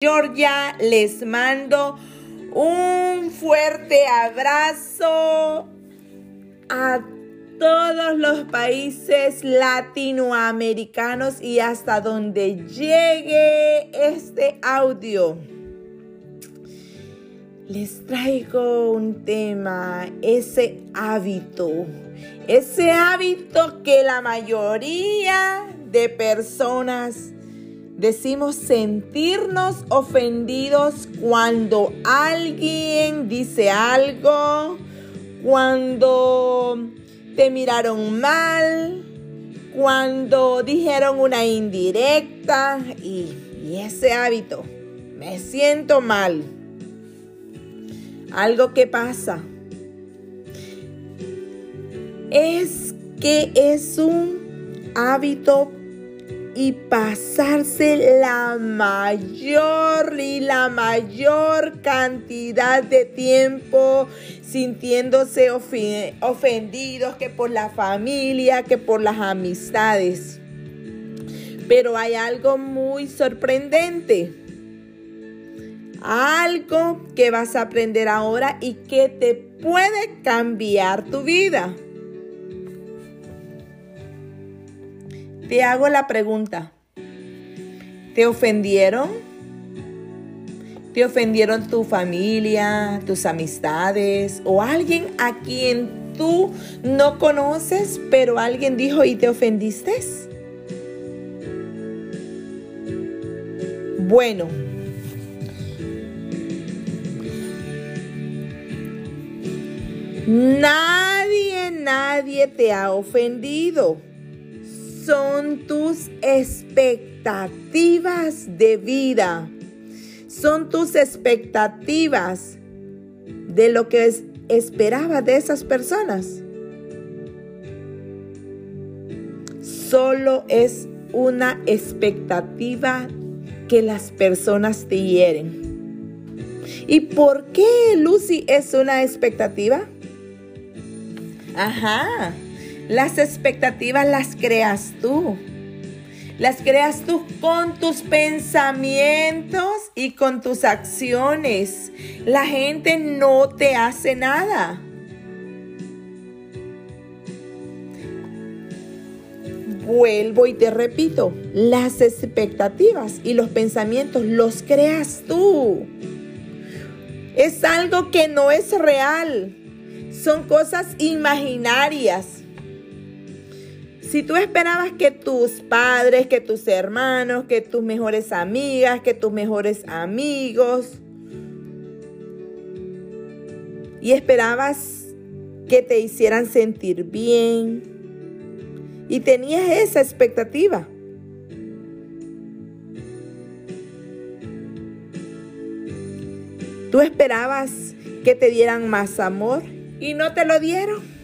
Georgia. Les mando un fuerte abrazo a todos los países latinoamericanos y hasta donde llegue este audio. Les traigo un tema, ese hábito, ese hábito que la mayoría de personas decimos sentirnos ofendidos cuando alguien dice algo, cuando te miraron mal, cuando dijeron una indirecta y, ese hábito, me siento mal. Algo que pasa es que es un hábito y pasarse la mayor y la mayor cantidad de tiempo sintiéndose ofendidos que por la familia, que por las amistades. Pero hay algo muy sorprendente. Algo que vas a aprender ahora y que te puede cambiar tu vida. Te hago la pregunta. ¿Te ofendieron? ¿Te ofendieron tu familia, tus amistades o alguien a quien tú no conoces, pero alguien dijo y te ofendiste? Bueno, nadie, nadie te ha ofendido son tus expectativas de vida. Son tus expectativas de lo que esperaba de esas personas. Solo es una expectativa que las personas te hieren. ¿Y por qué, Lucy, es una expectativa? Ajá, las expectativas las creas tú. Las creas tú con tus pensamientos y con tus acciones. La gente no te hace nada. Vuelvo y te repito, las expectativas y los pensamientos los creas tú. Es algo que no es real. Son cosas imaginarias. Si tú esperabas que tus padres, que tus hermanos, que tus mejores amigas, que tus mejores amigos, y esperabas que te hicieran sentir bien, y tenías esa expectativa, Tú esperabas que te dieran más amor y no te lo dieron.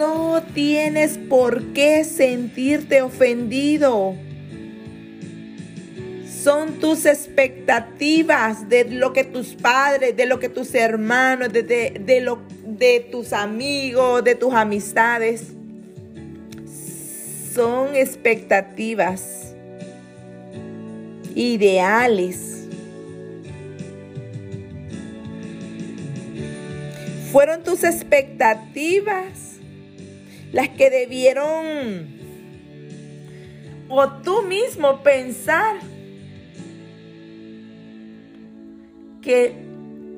No tienes por qué sentirte ofendido. Son tus expectativas de lo que tus padres, de lo que tus hermanos, de, lo, de tus amigos, de tus amistades. Son expectativas ideales. Fueron tus expectativas las que debieron o tú mismo pensar que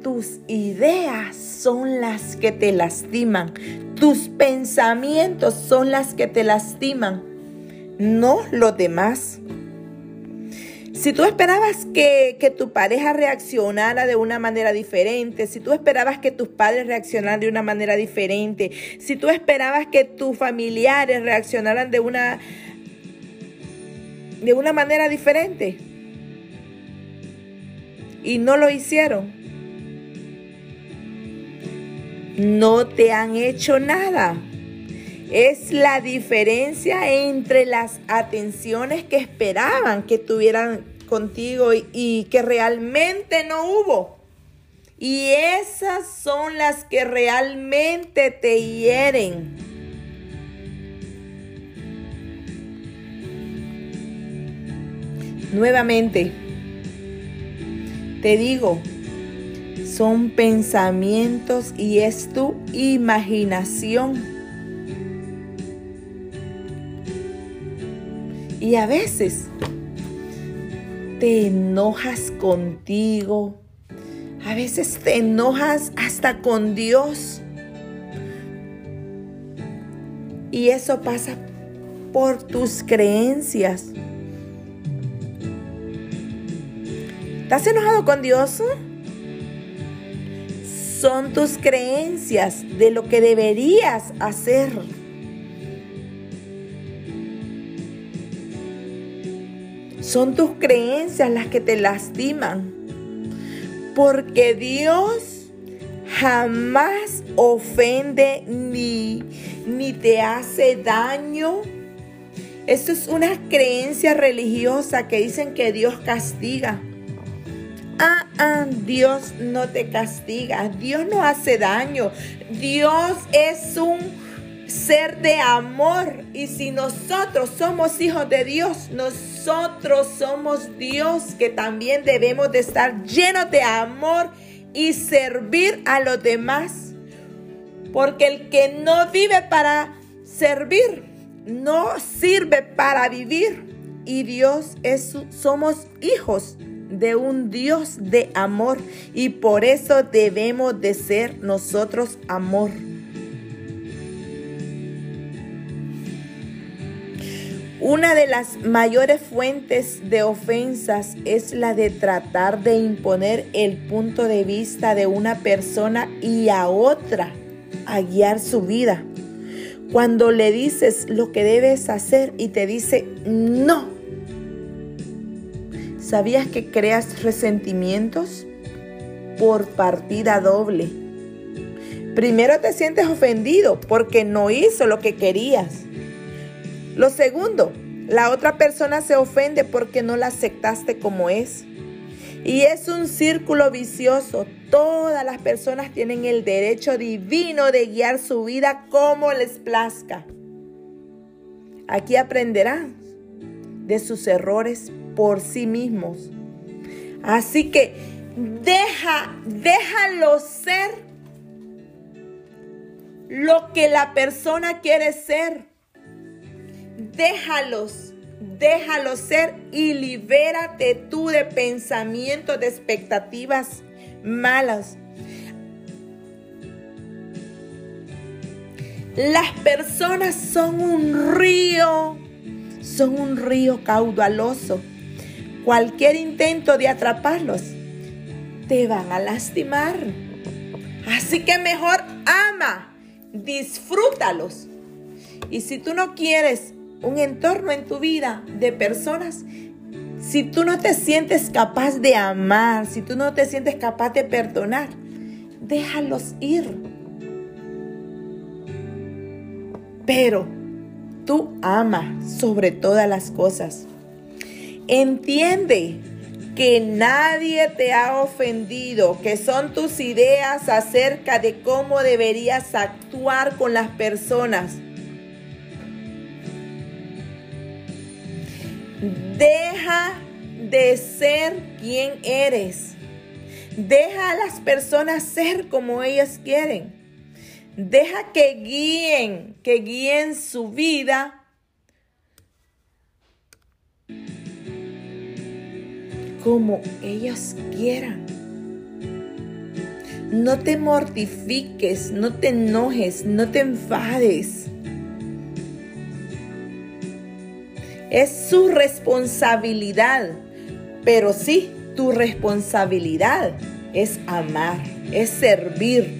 tus ideas son las que te lastiman, tus pensamientos son las que te lastiman, no los demás. Si tú esperabas que, tu pareja reaccionara de una manera diferente, si tú esperabas que tus padres reaccionaran de una manera diferente, si tú esperabas que tus familiares reaccionaran de una, de una manera diferente y no lo hicieron, no te han hecho nada. Es la diferencia entre las atenciones que esperaban que tuvieran contigo y, que realmente no hubo. Y esas son las que realmente te hieren. Nuevamente, te digo, son pensamientos y es tu imaginación. Y a veces te enojas contigo, a veces te enojas hasta con Dios. Y eso pasa por tus creencias. ¿Estás enojado con Dios? Son tus creencias de lo que deberías hacer. Son tus creencias las que te lastiman. Porque Dios jamás ofende ni, ni te hace daño. Esto es una creencia religiosa que dicen que Dios castiga. Ah, ah, Dios no te castiga, Dios no hace daño, Dios es un ser de amor y si nosotros somos hijos de Dios, nosotros somos Dios que también debemos de estar llenos de amor y servir a los demás. Porque el que no vive para servir, no sirve para vivir. Y Dios es, somos hijos de un Dios de amor y por eso debemos de ser nosotros amor. Una de las mayores fuentes de ofensas es la de tratar de imponer el punto de vista de una persona y a otra a guiar su vida. Cuando le dices lo que debes hacer y te dice no, ¿Sabías que creas resentimientos? Por partida doble. Primero te sientes ofendido porque no hizo lo que querías. Lo segundo, la otra persona se ofende porque no la aceptaste como es. Y es un círculo vicioso. Todas las personas tienen el derecho divino de guiar su vida como les plazca. Aquí aprenderán de sus errores por sí mismos. Así que deja, déjalo ser lo que la persona quiere ser. Déjalos, déjalo ser y libérate tú de pensamientos, de expectativas malas. Las personas son un río, son un río caudaloso cualquier intento de atraparlos, te van a lastimar. Así que mejor ama, disfrútalos. Y si tú no quieres un entorno en tu vida de personas, si tú no te sientes capaz de amar, si tú no te sientes capaz de perdonar, déjalos ir. Pero tú ama sobre todas las cosas. Entiende que nadie te ha ofendido, que son tus ideas acerca de cómo deberías actuar con las personas. Deja de ser quien eres. Deja a las personas ser como ellas quieren. Deja que guíen, que guíen su vida como ellas quieran. No te mortifiques, no te enojes, no te enfades. Es su responsabilidad, pero sí, tu responsabilidad es amar, es servir,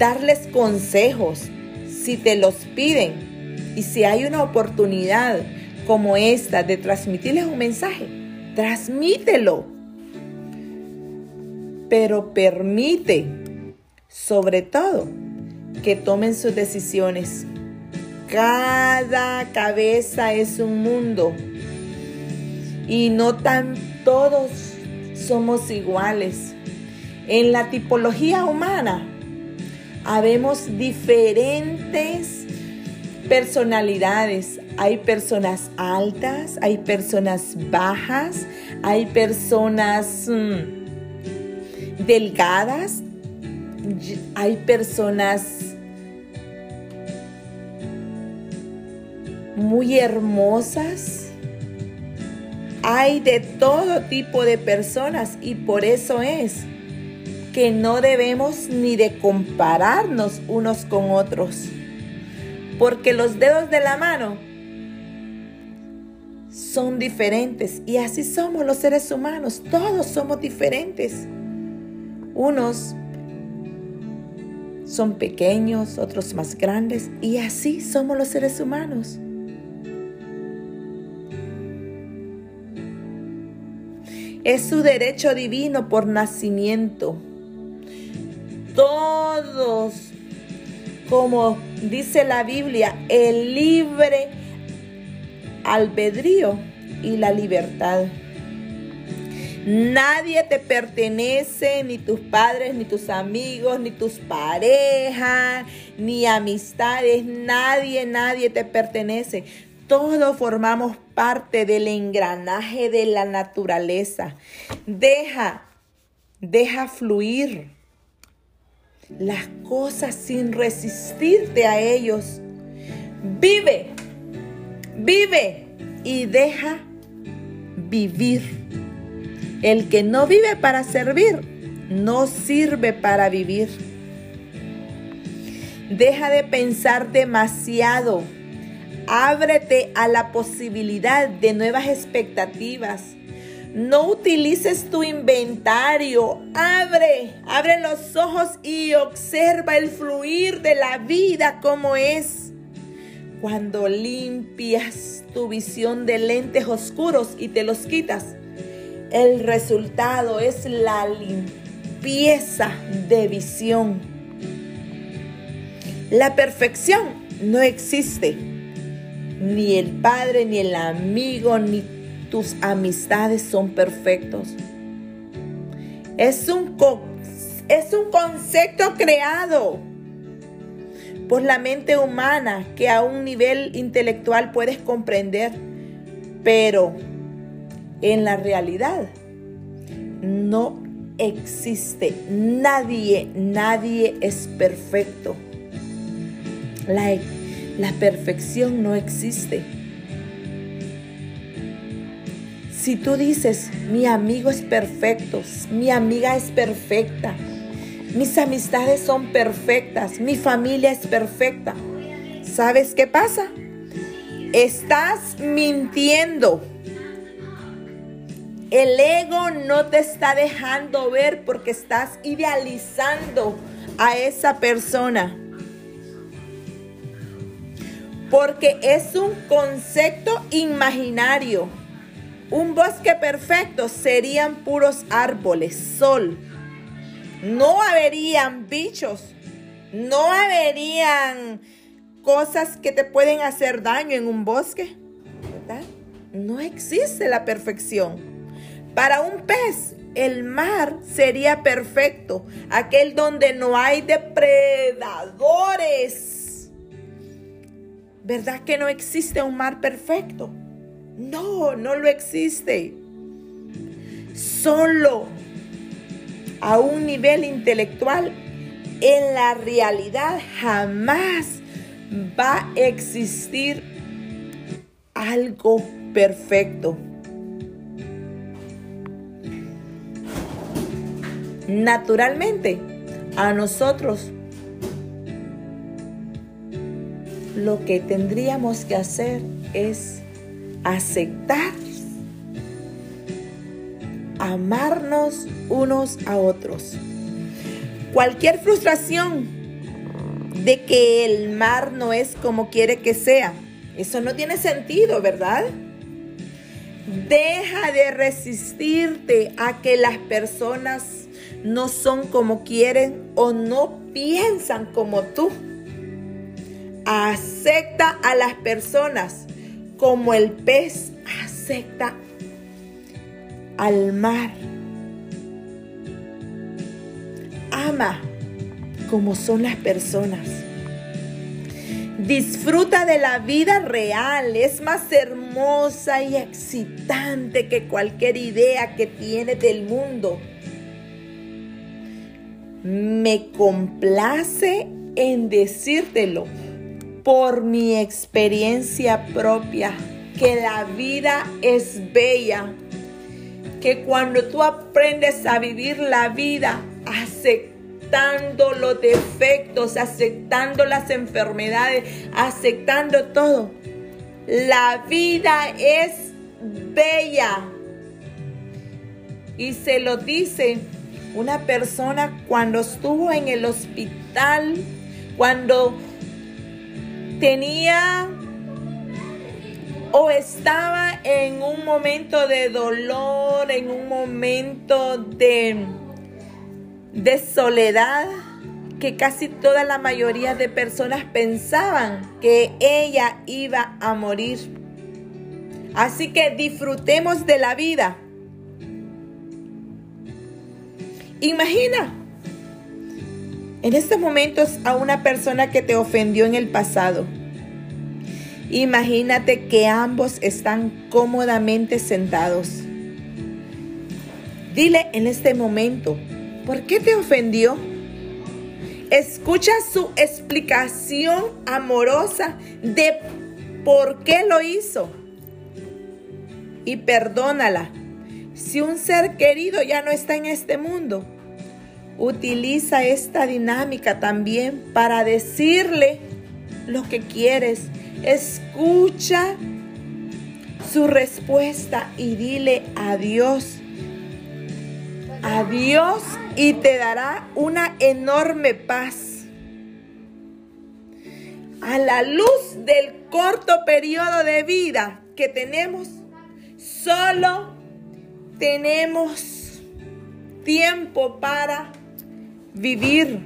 darles consejos si te los piden y si hay una oportunidad como esta de transmitirles un mensaje, transmítelo. Pero permite, sobre todo, que tomen sus decisiones. Cada cabeza es un mundo y no tan todos somos iguales. En la tipología humana habemos diferentes personalidades, hay personas altas, hay personas bajas, hay personas mm, delgadas, hay personas muy hermosas. Hay de todo tipo de personas y por eso es que no debemos ni de compararnos unos con otros. Porque los dedos de la mano son diferentes y así somos los seres humanos. Todos somos diferentes. Unos son pequeños, otros más grandes y así somos los seres humanos. Es su derecho divino por nacimiento. Todos, como dice la Biblia, el libre albedrío y la libertad. Nadie te pertenece, ni tus padres, ni tus amigos, ni tus parejas, ni amistades. Nadie, nadie te pertenece. Todos formamos parte del engranaje de la naturaleza. Deja, deja fluir las cosas sin resistirte a ellos. Vive, vive y deja vivir. El que no vive para servir, no sirve para vivir. Deja de pensar demasiado. Ábrete a la posibilidad de nuevas expectativas. No utilices tu inventario. Abre, abre los ojos y observa el fluir de la vida como es. Cuando limpias tu visión de lentes oscuros y te los quitas, el resultado es la limpieza de visión. La perfección no existe. Ni el padre, ni el amigo, ni tus amistades son perfectos. Es un, es un concepto creado por la mente humana que a un nivel intelectual puedes comprender, pero en la realidad no existe. Nadie, nadie es perfecto. La, la perfección no existe. Si tú dices, mi amigo es perfecto, mi amiga es perfecta, mis amistades son perfectas, mi familia es perfecta, ¿sabes qué pasa? Estás mintiendo. El ego no te está dejando ver porque estás idealizando a esa persona. Porque es un concepto imaginario. Un bosque perfecto serían puros árboles, sol. No habrían bichos. No habrían cosas que te pueden hacer daño en un bosque. ¿Verdad? No existe la perfección. Para un pez, el mar sería perfecto, aquel donde no hay depredadores. ¿Verdad que no existe un mar perfecto? No, no lo existe. Solo a un nivel intelectual, en la realidad jamás va a existir algo perfecto. naturalmente a nosotros lo que tendríamos que hacer es aceptar, amarnos unos a otros. Cualquier frustración de que el mar no es como quiere que sea, eso no tiene sentido, ¿verdad? Deja de resistirte a que las personas no son como quieren o no piensan como tú. Acepta a las personas como el pez acepta al mar. Ama como son las personas. Disfruta de la vida real, es más hermosa y excitante que cualquier idea que tienes del mundo. Me complace en decírtelo por mi experiencia propia, que la vida es bella, que cuando tú aprendes a vivir la vida aceptando los defectos, aceptando las enfermedades, aceptando todo, la vida es bella. Y se lo dice una persona cuando estuvo en el hospital, cuando tenía o estaba en un momento de dolor, en un momento de, de soledad, que casi toda la mayoría de personas pensaban que ella iba a morir. Así que disfrutemos de la vida. Imagina en estos momentos a una persona que te ofendió en el pasado. Imagínate que ambos están cómodamente sentados. Dile en este momento, ¿por qué te ofendió? Escucha su explicación amorosa de por qué lo hizo. Y perdónala. Si un ser querido ya no está en este mundo, Utiliza esta dinámica también para decirle lo que quieres. Escucha su respuesta y dile adiós. Adiós y te dará una enorme paz. A la luz del corto periodo de vida que tenemos, solo tenemos tiempo para vivir,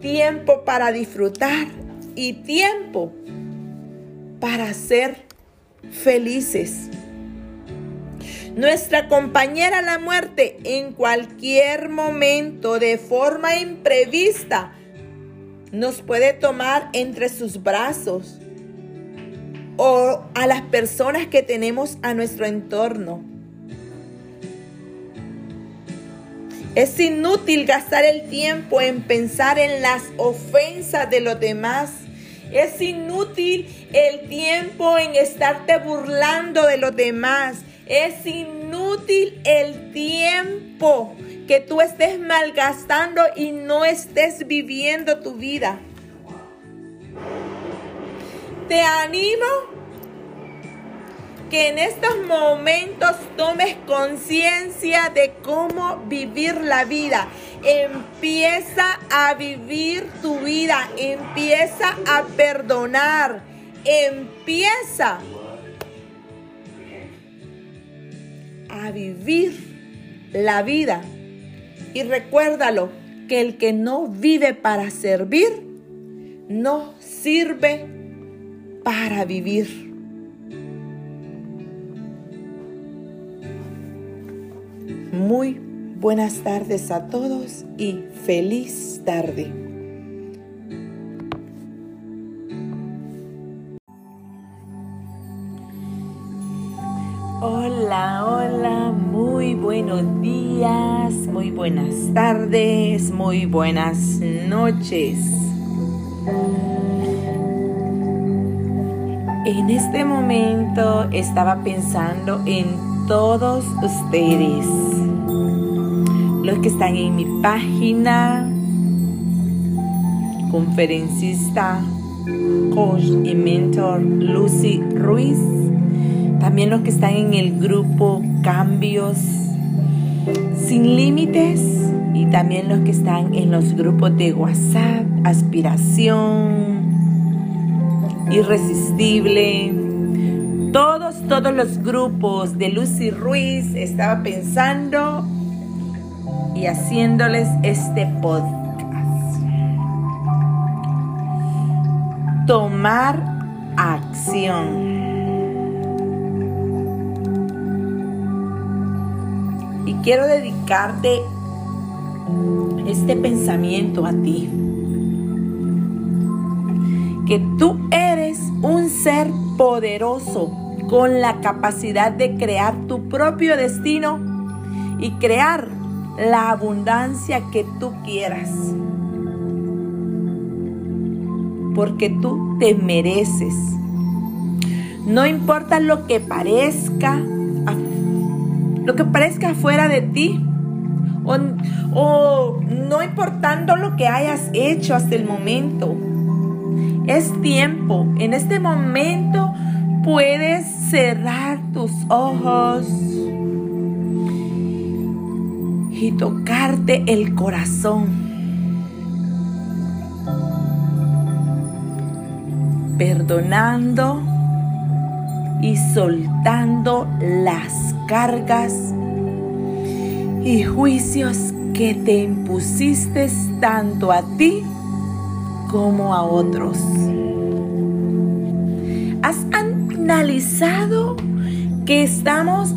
tiempo para disfrutar y tiempo para ser felices. Nuestra compañera la muerte en cualquier momento de forma imprevista nos puede tomar entre sus brazos o a las personas que tenemos a nuestro entorno. Es inútil gastar el tiempo en pensar en las ofensas de los demás. Es inútil el tiempo en estarte burlando de los demás. Es inútil el tiempo que tú estés malgastando y no estés viviendo tu vida. Te animo que en estos momentos tomes conciencia de cómo vivir la vida. Empieza a vivir tu vida, empieza a perdonar, empieza a vivir la vida. Y recuérdalo, que el que no vive para servir, no sirve para vivir. Muy buenas tardes a todos y feliz tarde. Hola, hola, muy buenos días, muy buenas tardes, muy buenas noches. En este momento estaba pensando en todos ustedes, los que están en mi página, conferencista, coach y mentor Lucy Ruiz, también los que están en el grupo Cambios sin Límites y también los que están en los grupos de WhatsApp, Aspiración, Irresistible. Todos, todos los grupos de Lucy Ruiz estaba pensando y haciéndoles este podcast. Tomar acción. Y quiero dedicarte este pensamiento a ti. que tú eres un ser poderoso con la capacidad de crear tu propio destino y crear la abundancia que tú quieras. Porque tú te mereces. No importa lo que parezca, lo que parezca fuera de ti, o, o no importando lo que hayas hecho hasta el momento. Es tiempo. En este momento puedes cerrar tus ojos y tocarte el corazón. Perdonando y soltando las cargas y juicios que te impusiste tanto a ti como a otros. ¿Has analizado que estamos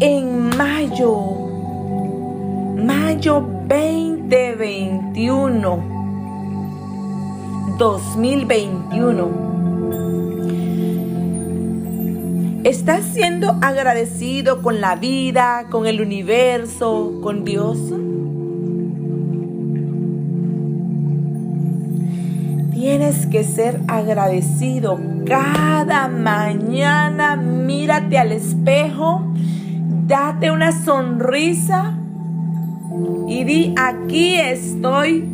en mayo? Mayo 2021. 2021. ¿Estás siendo agradecido con la vida, con el universo, con Dios? Tienes que ser agradecido cada mañana. Mírate al espejo, date una sonrisa y di, aquí estoy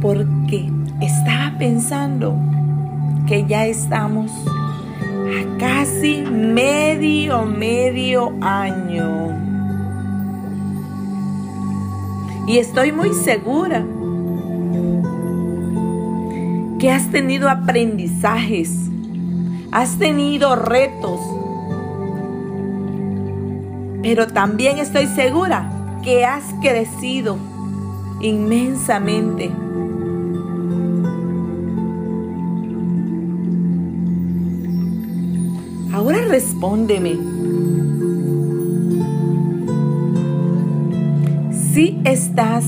porque estaba pensando que ya estamos a casi medio, medio año. Y estoy muy segura que has tenido aprendizajes, has tenido retos, pero también estoy segura que has crecido inmensamente. Ahora respóndeme. Si estás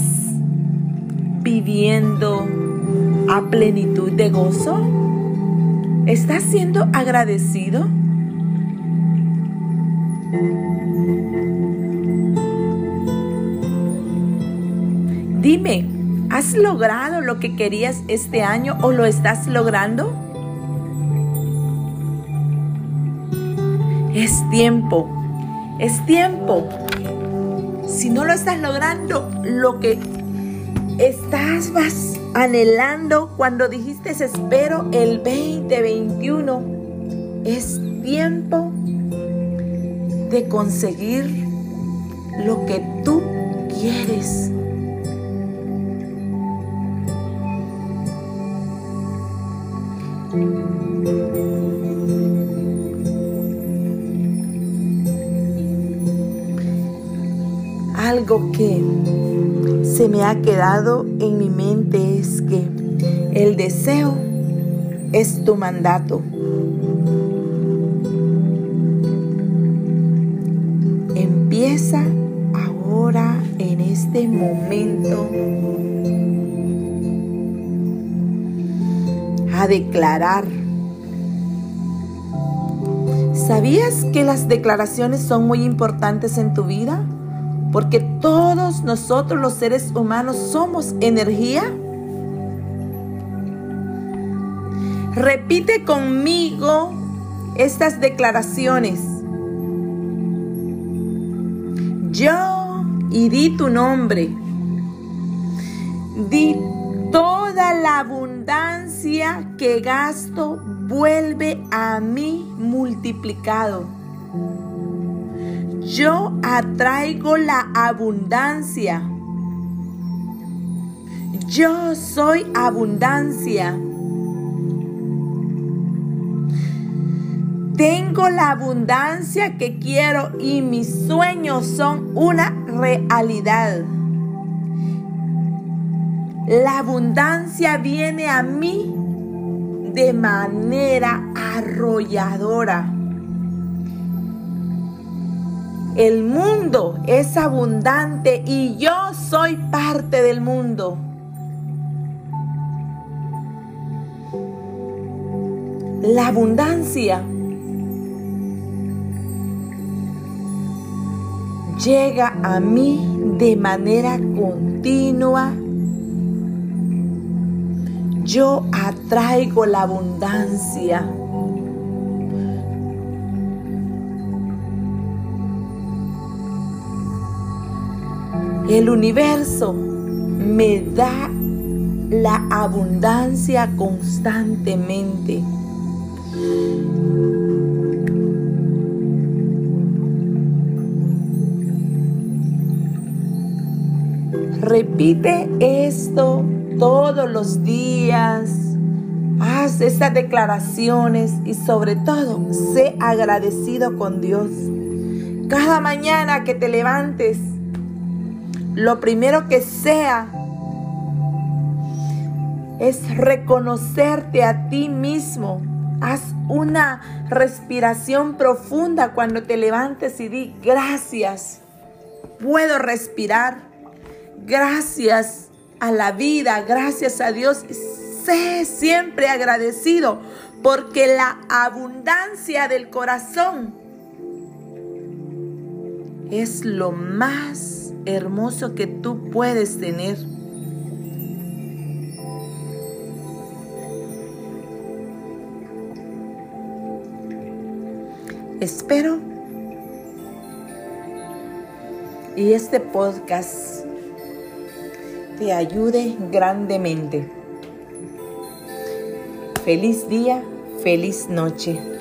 viviendo a plenitud de gozo, ¿estás siendo agradecido? Dime, ¿has logrado lo que querías este año o lo estás logrando? Es tiempo, es tiempo. Si no lo estás logrando, lo que estás anhelando cuando dijiste espero el 2021, es tiempo de conseguir lo que tú quieres. algo que me ha quedado en mi mente es que el deseo es tu mandato. Empieza ahora en este momento a declarar. ¿Sabías que las declaraciones son muy importantes en tu vida? Porque todos nosotros los seres humanos somos energía. Repite conmigo estas declaraciones. Yo y di tu nombre. Di toda la abundancia que gasto vuelve a mí multiplicado. Yo atraigo la abundancia. Yo soy abundancia. Tengo la abundancia que quiero y mis sueños son una realidad. La abundancia viene a mí de manera arrolladora. El mundo es abundante y yo soy parte del mundo. La abundancia llega a mí de manera continua. Yo atraigo la abundancia. El universo me da la abundancia constantemente. Repite esto todos los días. Haz estas declaraciones y sobre todo, sé agradecido con Dios. Cada mañana que te levantes, lo primero que sea es reconocerte a ti mismo. Haz una respiración profunda cuando te levantes y di gracias. Puedo respirar. Gracias a la vida, gracias a Dios. Sé siempre agradecido porque la abundancia del corazón es lo más hermoso que tú puedes tener. Espero y este podcast te ayude grandemente. Feliz día, feliz noche.